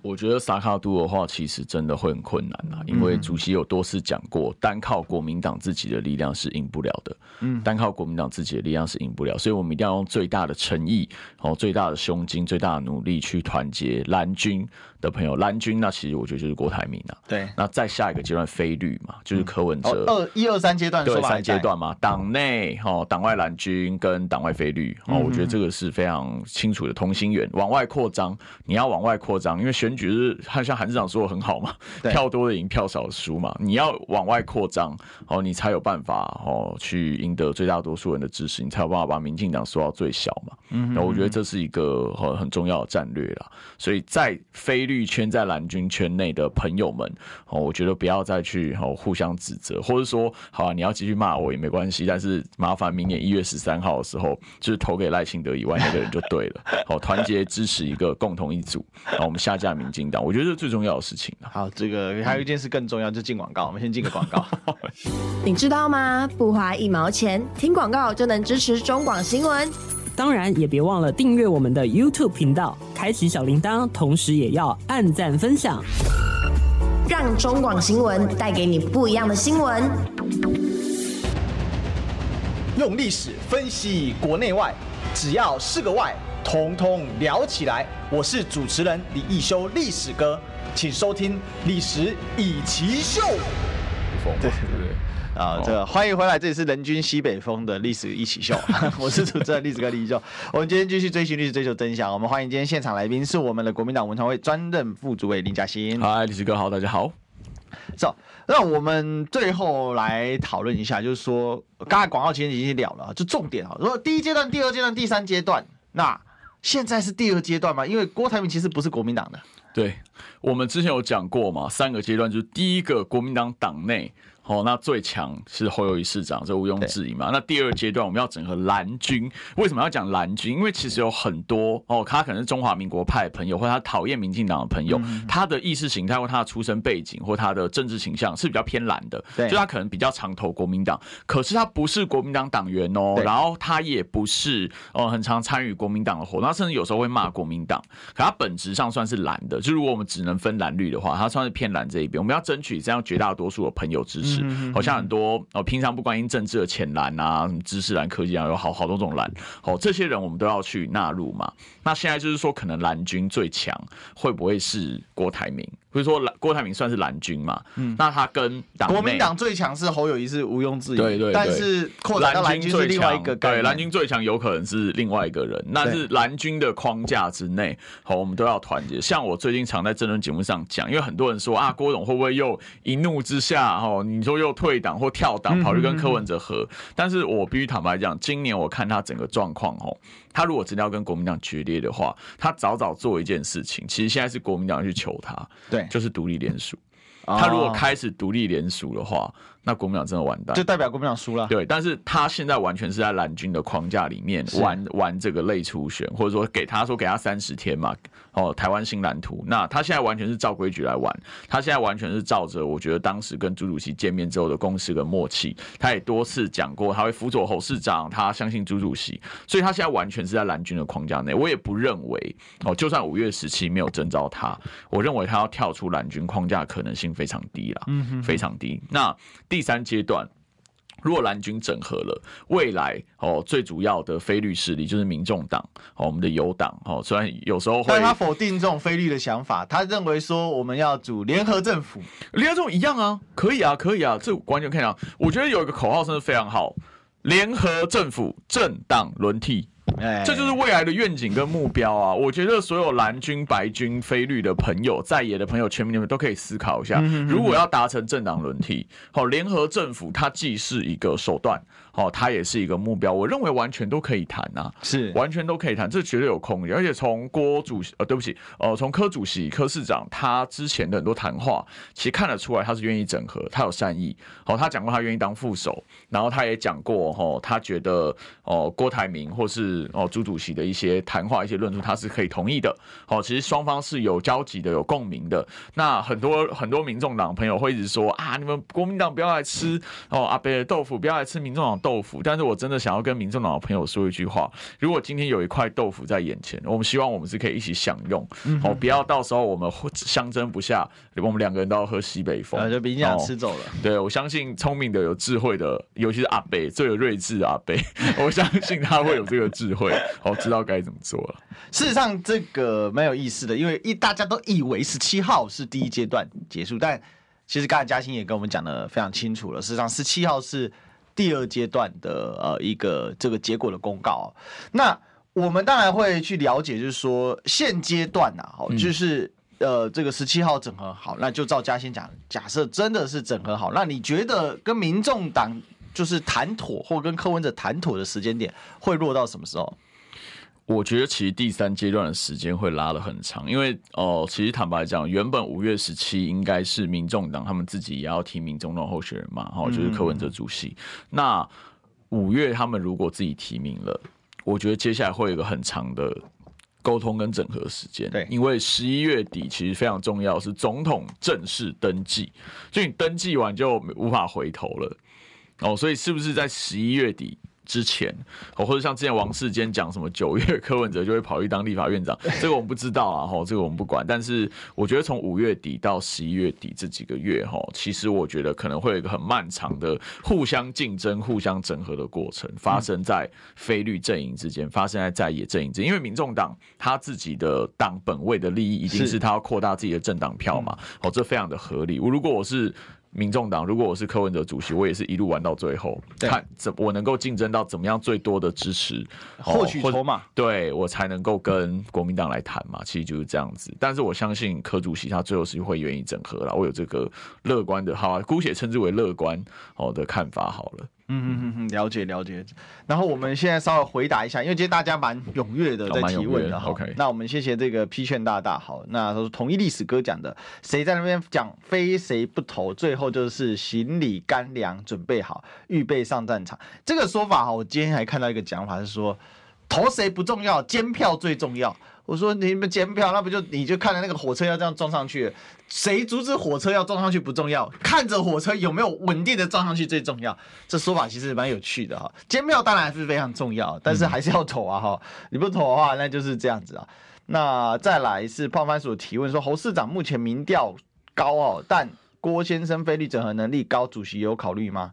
我觉得萨卡都的话，其实真的会很困难啊，因为主席有多次讲过，单靠国民党自己的力量是赢不了的。嗯，单靠国民党自己的力量是赢不了，所以我们一定要用最大的诚意、哦最大的胸襟、最大的努力去团结蓝军的朋友。蓝军那其实我觉得就是郭台铭啊。对，那再下一个阶段非绿嘛，就是柯文哲。二一二三阶段，对，三阶段嘛，党内哦，党外蓝军跟党外非绿哦，我觉得这个是非常清楚的同心圆。往外扩张，你要往外扩张，因为选举是像像韩市长说的很好嘛，票多的赢，票少的输嘛。你要往外扩张哦，你才有办法哦去赢得最大多数人的支持，你才有办法把民进党缩到最小嘛。嗯，那我觉得这是一个很很重要的战略啦。所以在非绿圈、在蓝军圈内的朋友们哦，我觉得不要再去哦互相指责，或者说好啊，你要继续骂我也没关系，但是麻烦明年一月十三号的时候，就是投给赖清德以外那个人就对了。好，团结支持一个共同一组，然后我们下架民进党，我觉得这是最重要的事情。好，这个还有一件事更重要，就进广告。我们先进个广告。(laughs) 你知道吗？不花一毛钱，听广告就能支持中广新闻。当然，也别忘了订阅我们的 YouTube 频道，开启小铃铛，同时也要按赞分享，让中广新闻带给你不一样的新闻。用历史分析国内外，只要是个“外”，统统聊起来。我是主持人李易修，历史哥，请收听《历史易起 SHOW》。对对对。啊，这个欢迎回来，这里是人均西北风的历史一起 SHOW，我是主持人历史哥李易修。(laughs) 我们今天继续追寻历史，追求真相。我们欢迎今天现场来宾是我们的国民党文传会专任副主委林嘉欣。嗨，历史哥好，大家好。走，那我们最后来讨论一下，就是说刚才广告期间已经聊了，就重点啊，如果第一阶段、第二阶段、第三阶段，那现在是第二阶段吗？因为郭台铭其实不是国民党的。对，我们之前有讲过嘛，三个阶段，就是第一个国民党党内。哦，那最强是侯友宜市长，这毋庸置疑嘛。那第二阶段我们要整合蓝军，为什么要讲蓝军？因为其实有很多哦，他可能是中华民国派的朋友，或者他讨厌民进党的朋友，嗯、他的意识形态或他的出身背景或他的政治倾向是比较偏蓝的，对，就他可能比较常投国民党，可是他不是国民党党员哦，然后他也不是哦，很常参与国民党的活动，他甚至有时候会骂国民党，可他本质上算是蓝的。就如果我们只能分蓝绿的话，他算是偏蓝这一边。我们要争取这样绝大多数的朋友支持。好像很多哦，平常不关心政治的浅蓝啊，什么知识蓝、科技啊，有好好多种蓝。哦，这些人我们都要去纳入嘛。那现在就是说，可能蓝军最强会不会是郭台铭？比如说，郭台铭算是蓝军嘛？嗯，那他跟国民党最强是侯友谊是毋庸置疑。对对，对。但是扩展到蓝军是另外一个。对，蓝军最强有可能是另外一个人。那是蓝军的框架之内，好，我们都要团结。像我最近常在政论节目上讲，因为很多人说啊，郭董会不会又一怒之下，哦，你说又退党或跳党，跑去跟柯文哲合？但是我必须坦白讲，今年我看他整个状况，哦。他如果真的要跟国民党决裂的话，他早早做一件事情。其实现在是国民党去求他，对，就是独立联署。他如果开始独立联署的话，那国民党真的完蛋，就代表国民党输了。对，但是他现在完全是在蓝军的框架里面玩玩这个类初选，或者说给他说给他三十天嘛，哦，台湾新蓝图，那他现在完全是照规矩来玩，他现在完全是照着我觉得当时跟朱主席见面之后的共识跟默契，他也多次讲过他会辅佐侯市长，他相信朱主席，所以他现在完全是在蓝军的框架内。我也不认为哦，就算五月十七没有征召他，我认为他要跳出蓝军框架可能性非常低了，嗯哼，非常低。那第三阶段，如果蓝军整合了，未来哦最主要的非律势力就是民众党哦，我们的友党哦，虽然有时候会，但他否定这种非律的想法，他认为说我们要组联合政府，联合政府一样啊，可以啊，可以啊，这完全可以啊。我觉得有一个口号真的非常好，联合政府政党轮替。这就是未来的愿景跟目标啊！我觉得所有蓝军、白军、非绿的朋友、在野的朋友、全民的朋友都可以思考一下，如果要达成政党轮替，好，联合政府，它既是一个手段。哦，他也是一个目标，我认为完全都可以谈啊，是完全都可以谈，这绝对有空间。而且从郭主席，呃，对不起，呃，从柯主席、柯市长他之前的很多谈话，其实看得出来他是愿意整合，他有善意。哦，他讲过他愿意当副手，然后他也讲过，哦，他觉得哦，郭台铭或是哦朱主席的一些谈话、一些论述，他是可以同意的。哦，其实双方是有交集的、有共鸣的。那很多很多民众党朋友会一直说啊，你们国民党不要来吃哦阿伯的豆腐，不要来吃民众党豆腐，但是我真的想要跟民众党的朋友说一句话：如果今天有一块豆腐在眼前，我们希望我们是可以一起享用，嗯、哦，不要到时候我们 (laughs) 相争不下，我们两个人都要喝西北风，就被你俩吃走了。对，我相信聪明的、有智慧的，尤其是阿北最有睿智的阿北，(laughs) 我相信他会有这个智慧，(laughs) 哦，知道该怎么做了。事实上，这个蛮有意思的，因为一大家都以为十七号是第一阶段结束，但其实刚才嘉兴也跟我们讲的非常清楚了，事实上十七号是。第二阶段的呃一个这个结果的公告，那我们当然会去了解，就是说现阶段呐，好，就是呃这个十七号整合好，那就照嘉兴讲，假设真的是整合好，那你觉得跟民众党就是谈妥，或跟柯文哲谈妥的时间点会落到什么时候？我觉得其实第三阶段的时间会拉得很长，因为哦、呃，其实坦白讲，原本五月十七应该是民众党他们自己也要提名总统候选人嘛，哈，就是柯文哲主席。嗯、那五月他们如果自己提名了，我觉得接下来会有一个很长的沟通跟整合时间。对，因为十一月底其实非常重要，是总统正式登记，就你登记完就无法回头了。哦，所以是不是在十一月底之前，哦或者像之前王世坚讲什么九月柯文哲就会跑去当立法院长，这个我们不知道啊，哈，这个我们不管。但是我觉得从五月底到十一月底这几个月，哈，其实我觉得可能会有一个很漫长的互相竞争、互相整合的过程，发生在非律阵营之间，发生在在野阵营之间。因为民众党他自己的党本位的利益，一定是他要扩大自己的政党票嘛，哦，这非常的合理。我如果我是民众党，如果我是柯文哲主席，我也是一路玩到最后，看怎我能够竞争到怎么样最多的支持，(laughs) 获取筹码，对我才能够跟国民党来谈嘛。其实就是这样子。但是我相信柯主席他最后是会愿意整合了，我有这个乐观的，好啊，姑且称之为乐观好的看法好了。嗯嗯嗯，了解了解。然后我们现在稍微回答一下，因为今天大家蛮踊跃的在提问的。OK，那我们谢谢这个批劝大大。好，那都是统一历史哥讲的，谁在那边讲非谁不投，最后就是行李干粮准备好，预备上战场。这个说法哈，我今天还看到一个讲法是说，投谁不重要，监票最重要。我说你们监票，那不就你就看着那个火车要这样撞上去，谁阻止火车要撞上去不重要，看着火车有没有稳定的撞上去最重要。这说法其实蛮有趣的哈。监票当然还是非常重要，但是还是要投啊哈。你不投的话，那就是这样子啊。那再来是胖番薯提问说，侯市长目前民调高哦，但郭先生非绿整合能力高，主席有考虑吗？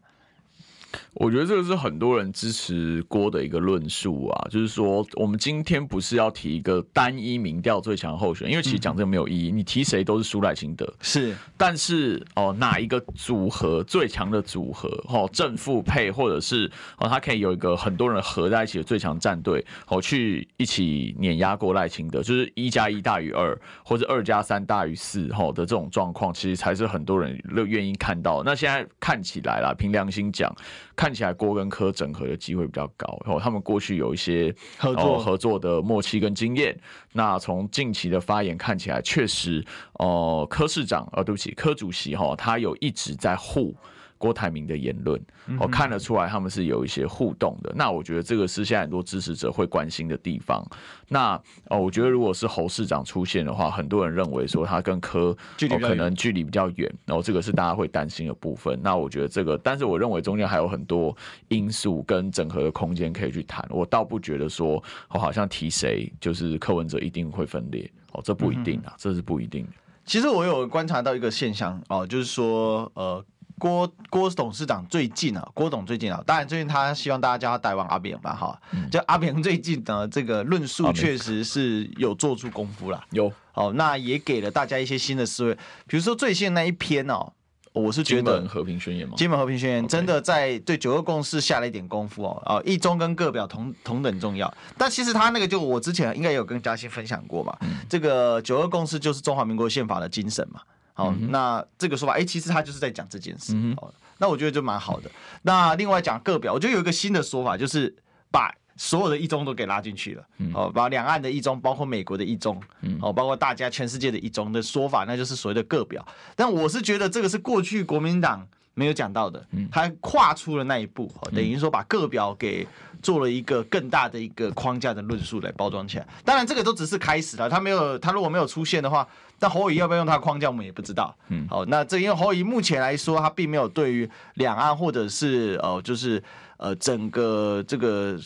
我觉得这个是很多人支持郭的一个论述啊，就是说我们今天不是要提一个单一民调最强候选人，因为其实讲这个没有意义，你提谁都是输赖清德。是，但是哦，哪一个组合最强的组合哦，正负配，或者是哦，他可以有一个很多人合在一起的最强战队哦，去一起碾压过赖清德，就是一加一大于二，或者二加三大于四吼的这种状况，其实才是很多人乐愿意看到。那现在看起来啦，凭良心讲。看起来郭跟柯整合的机会比较高，然后他们过去有一些合作合作的默契跟经验。那从近期的发言看起来，确实，哦，柯市长，呃，对不起，柯主席哈，他有一直在护郭台铭的言论，我看得出来他们是有一些互动的。那我觉得这个是现在很多支持者会关心的地方。那哦，我觉得如果是侯市长出现的话，很多人认为说他跟柯哦可能距离比较远，然后这个是大家会担心的部分。那我觉得这个，但是我认为中间还有很多因素跟整合的空间可以去谈。我倒不觉得说我好像提谁就是柯文哲一定会分裂哦，这不一定啊，这是不一定的。其实我有观察到一个现象哦，就是说呃。郭郭董事长最近啊，郭董最近啊，当然最近他希望大家叫他台湾阿扁吧，哈，就阿扁最近的这个论述确实是有做出功夫了，有。哦，那也给了大家一些新的思维，比如说最新的那一篇哦，我是觉得和平宣言嘛，金门和平宣言真的在对九二共识下了一点功夫哦，啊，一中跟各表同同等重要，但其实他那个就我之前应该有跟嘉欣分享过嘛，这个九二共识就是中华民国宪法的精神嘛。好，那这个说法，哎、欸，其实他就是在讲这件事。好，那我觉得就蛮好的。那另外讲各表，我觉得有一个新的说法，就是把所有的一中都给拉进去了。好，把两岸的一中，包括美国的一中，好，包括大家全世界的一中的说法，那就是所谓的各表。但我是觉得这个是过去国民党没有讲到的，他跨出了那一步，等于说把各表给做了一个更大的一个框架的论述来包装起来。当然，这个都只是开始了，他没有，他如果没有出现的话。但侯友宜要不要用他的框架，我们也不知道。嗯，好，那这因为侯友宜目前来说，他并没有对于两岸或者是呃，就是呃，整个这个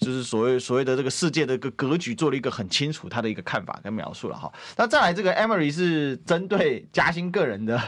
就是所谓所谓的这个世界的一个格局，做了一个很清楚他的一个看法跟描述了哈。那再来这个 Emery 是针对嘉兴个人的。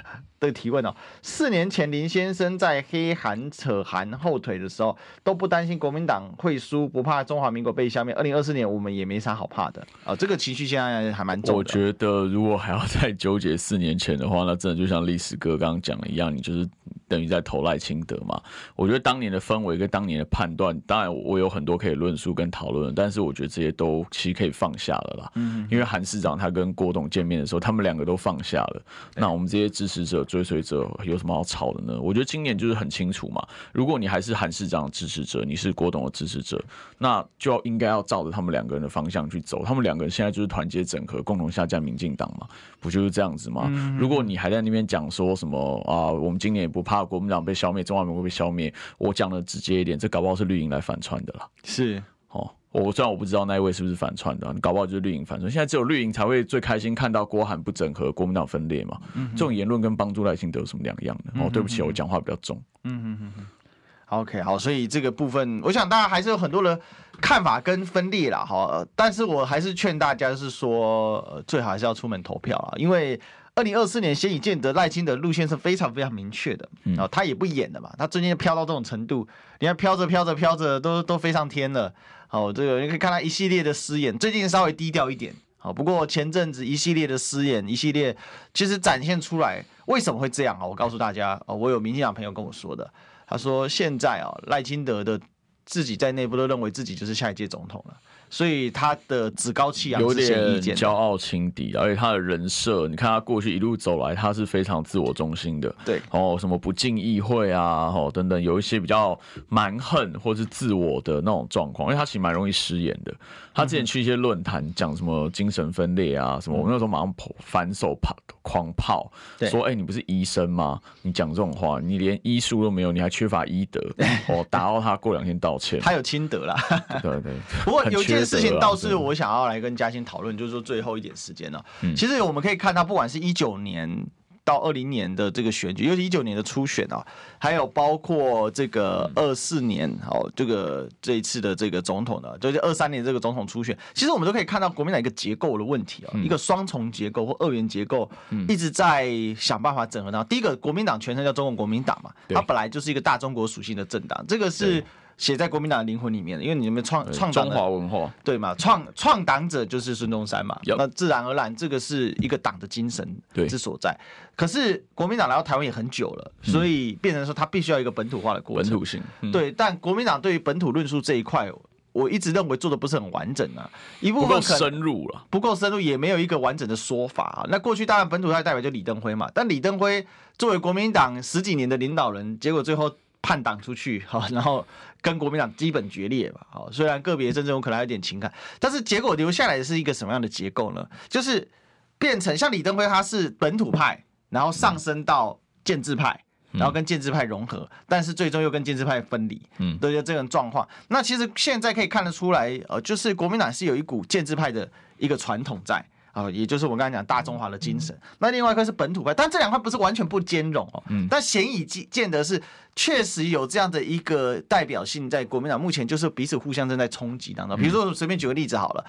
的提问哦，四年前林先生在黑韩扯韩后腿的时候都不担心国民党会输，不怕中华民国被消灭。二零二四年我们也没啥好怕的啊、这个情绪现在还蛮重。我觉得如果还要再纠结四年前的话，那真的就像历史哥刚刚讲的一样，你就是等于在投赖清德嘛。我觉得当年的氛围跟当年的判断，当然我有很多可以论述跟讨论，但是我觉得这些都其实可以放下了啦。嗯，因为韩市长他跟郭董见面的时候，他们两个都放下了。那我们这些支持者。追随者有什么好吵的呢？我觉得今年就是很清楚嘛。如果你还是韩市长的支持者，你是郭董的支持者，那就要应该要照着他们两个人的方向去走。他们两个人现在就是团结整合，共同下架民进党嘛，不就是这样子吗？嗯、如果你还在那边讲说什么啊，我们今年也不怕国民党被消灭，中华民国被消灭，我讲的直接一点，这搞不好是绿营来反串的啦。是哦。我虽然我不知道那一位是不是反串的，你搞不好就是绿营反串。现在只有绿营才会最开心看到郭韩不整合，国民党分裂嘛。嗯、这种言论跟帮助赖清德有什么两样的？哦，对不起，我讲话比较重。嗯嗯嗯嗯。OK，好，所以这个部分，我想大家还是有很多的看法跟分裂啦。哈，但是我还是劝大家是说，最好还是要出门投票啊，因为二零二四年先已见得赖清德路线是非常非常明确的。然后他也不演的嘛，他最近飘到这种程度，你看飘着飘着飘着都都飞上天了。好，这个你可以看他一系列的失言，最近稍微低调一点。好，不过前阵子一系列的失言，一系列其实展现出来为什么会这样啊？我告诉大家，哦，我有民进党朋友跟我说的，他说现在啊赖清德的自己在内部都认为自己就是下一届总统了。所以他的趾高气扬，有点骄傲轻敌，而且他的人设，你看他过去一路走来，他是非常自我中心的。对，哦，什么不敬议会啊，哦等等，有一些比较蛮横或是自我的那种状况，因为他其实蛮容易失言的。他之前去一些论坛讲什么精神分裂啊，什么，我们那时候马上反手炮狂炮，说，哎、欸，你不是医生吗？你讲这种话，你连医术都没有，你还缺乏医德，(laughs) 哦，打到他过两天道歉，他有亲德啦。对，对对，不过有件事情倒是我想要来跟嘉欣讨论，就是说最后一点时间了。其实我们可以看到，不管是一九年。到二零年的这个选举，尤其一九年的初选啊，还有包括这个二四年哦，这个这一次的这个总统的，就是二三年这个总统初选，其实我们都可以看到国民党一个结构的问题啊，一个双重结构或二元结构，一直在想办法整合到。第一个，国民党全称叫中国国民党嘛，它本来就是一个大中国属性的政党，这个是。写在国民党的灵魂里面，因为你们创创中华文化对嘛？创创党者就是孙中山嘛，那自然而然这个是一个党的精神之所在。可是国民党来到台湾也很久了，所以变成说他必须要一个本土化的过程。本土性对，但国民党对于本土论述这一块，我一直认为做的不是很完整啊，一部分深入了，不够深入，也没有一个完整的说法啊。那过去当然本土派代表就李登辉嘛，但李登辉作为国民党十几年的领导人，结果最后。叛党出去，好，然后跟国民党基本决裂吧，好，虽然个别政治有可能还有点情感，但是结果留下来的是一个什么样的结构呢？就是变成像李登辉他是本土派，然后上升到建制派，然后跟建制派融合，但是最终又跟建制派分离，嗯，对，就这种状况。那其实现在可以看得出来，呃，就是国民党是有一股建制派的一个传统在。啊，也就是我刚才讲大中华的精神。那另外一块是本土派，但这两块不是完全不兼容哦。嗯。但显以见得是确实有这样的一个代表性，在国民党目前就是彼此互相正在冲击当中。比如说，随便举个例子好了，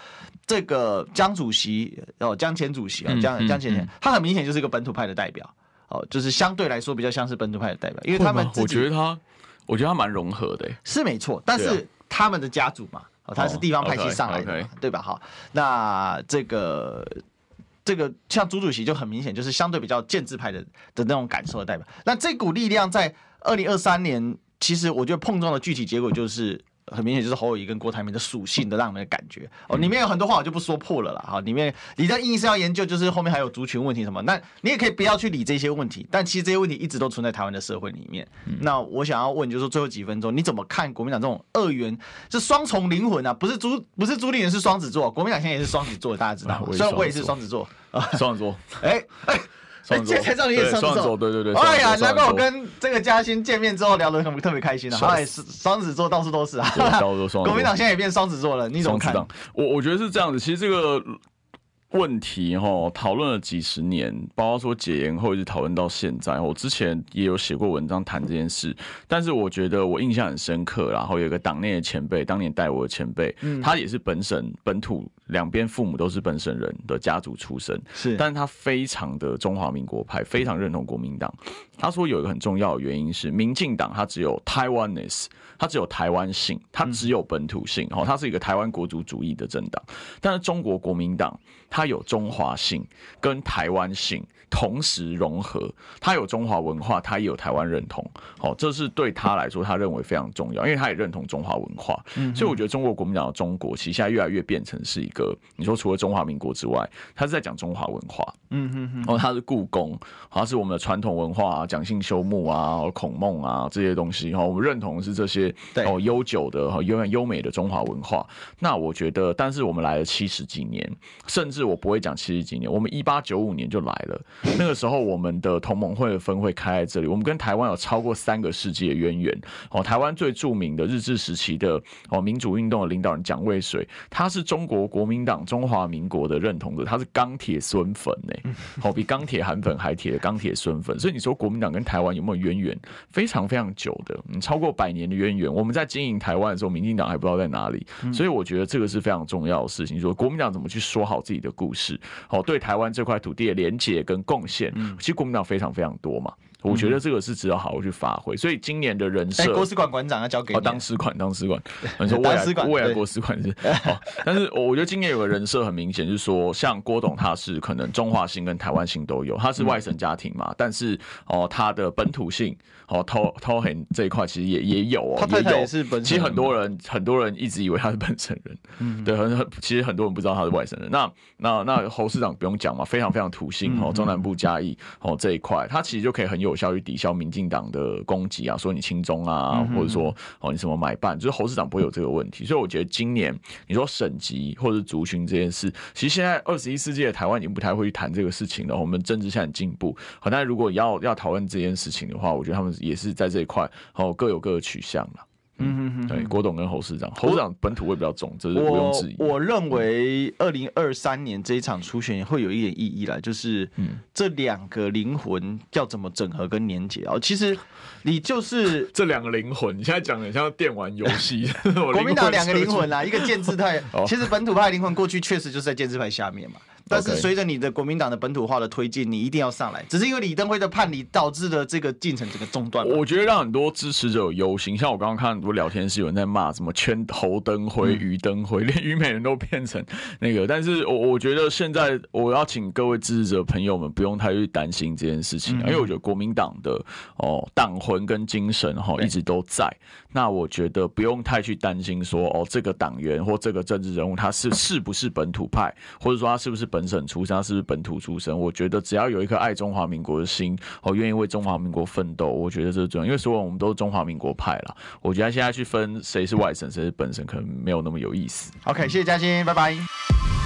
这个江主席哦，江前主席啊，江江前前，他很明显就是一个本土派的代表哦，就是相对来说比较像是本土派的代表，因为他们我觉得他，我觉得他蛮融合的，是没错。但是他们的家族嘛。哦，他是地方派系上来的，哦 okay, okay、对吧？好，那这个这个像朱主席就很明显，就是相对比较建制派的的那种感受的代表。那这股力量在二零二三年，其实我觉得碰撞的具体结果就是。很明显就是侯友谊跟郭台铭的属性的让人的感觉哦，里面有很多话我就不说破了啦。哈。里面你在硬是要研究，就是后面还有族群问题什么，那你也可以不要去理这些问题。但其实这些问题一直都存在台湾的社会里面。那我想要问，就是说最后几分钟你怎么看国民党这种二元，是双重灵魂啊？不是朱不是朱立伦是双子座，国民党现在也是双子座，大家知道。虽然我也是双子座啊，双子座。(laughs) 哎哎。哎，(laughs) 这才知道你也双子座，对对对。哎呀，难怪我跟这个嘉欣见面之后聊得特别开心啊。哎，双子座到处都是啊。国民党现在也变双子座了，你怎么看？我我觉得是这样子，其实这个。问题哈，讨论了几十年，包括说解严后一直讨论到现在。我之前也有写过文章谈这件事，但是我觉得我印象很深刻。然后有一个党内的前辈，当年带我的前辈，嗯、他也是本省本土，两边父母都是本省人的家族出身，是，但是他非常的中华民国派，非常认同国民党。他说有一个很重要的原因是，民进党他只有 Taiwanese，它只有台湾性，他只有本土性，哦，它是一个台湾国族主义的政党。但是中国国民党它它有中华性跟台湾性同时融合，它有中华文化，它也有台湾认同，好，这是对他来说他认为非常重要，因为他也认同中华文化，嗯所以我觉得中国国民党的中国其实现在越来越变成是一个，你说除了中华民国之外，他是在讲中华文化，嗯嗯嗯，然后他是故宫，他是我们的传统文化啊，讲信修睦啊、孔孟啊这些东西，哈，我们认同是这些哦悠久的哈永远优美的中华文化，那我觉得，但是我们来了七十几年，甚至我。我不会讲七十几年，我们一八九五年就来了。(laughs) 那个时候，我们的同盟会的分会开在这里。我们跟台湾有超过三个世纪的渊源。哦，台湾最著名的日治时期的哦民主运动的领导人蒋渭水，他是中国国民党中华民国的认同者，他是钢铁孙粉呢，好 (laughs) 比钢铁韩粉还铁的钢铁孙粉。所以你说国民党跟台湾有没有渊源？非常非常久的，嗯，超过百年的渊源。我们在经营台湾的时候，民进党还不知道在哪里。所以我觉得这个是非常重要的事情。说国民党怎么去说好自己的故故事，好，对台湾这块土地的连结跟贡献，其实国民党非常非常多嘛。我觉得这个是值得好好去发挥。所以今年的人设，国史馆馆长要交给当使馆，当使馆。(laughs) 你说未来未来国史馆是好，但是我觉得今年有个人设很明显，就是说，像郭董他是可能中华性跟台湾性都有，他是外省家庭嘛，但是哦，他的本土性哦，偷偷很这一块其实也也有哦，也有。其实很多人很多人一直以为他是本省人，嗯，(laughs) 对，很很其实很多人不知道他是外省人。那那那侯市长不用讲嘛，非常非常土性哦，中南部嘉义哦这一块，他其实就可以很有。效去抵消民进党的攻击啊，说你亲中啊，或者说哦你什么买办，就是侯市长不会有这个问题，所以我觉得今年你说省级或者是族群这件事，其实现在二十一世纪的台湾已经不太会去谈这个事情了。我们政治现在很进步，好，但如果要要讨论这件事情的话，我觉得他们也是在这一块哦各有各的取向了。嗯哼哼，对，郭董跟侯市长，侯市长本土味比较重，这是毋庸置疑。我认为二零二三年这一场初选会有一点意义啦，就是这两个灵魂要怎么整合跟连结啊？其实你就是 (laughs) 这两个灵魂，你现在讲的像电玩游戏，(laughs) 国民党两个灵魂啦，一个建制派，(laughs) 其实本土派灵魂过去确实就是在建制派下面嘛。但是随着你的国民党的本土化的推进，你一定要上来。只是因为李登辉的叛离导致了这个进程整个中断。我觉得让很多支持者有忧心，像我刚刚看很多聊天室有人在骂什么圈侯登辉、于登辉，连于美人都变成那个。但是我我觉得现在我要请各位支持者朋友们不用太去担心这件事情，因为我觉得国民党的哦党魂跟精神哈一直都在。那我觉得不用太去担心说哦这个党员或这个政治人物他是是不是本土派，或者说他是不是。本省出生，是不是本土出生？我觉得只要有一颗爱中华民国的心，哦愿意为中华民国奋斗。我觉得这是重要，因为所有我们都是中华民国派啦。我觉得现在去分谁是外省，谁是本省，可能没有那么有意思。OK，谢谢嘉欣，拜拜。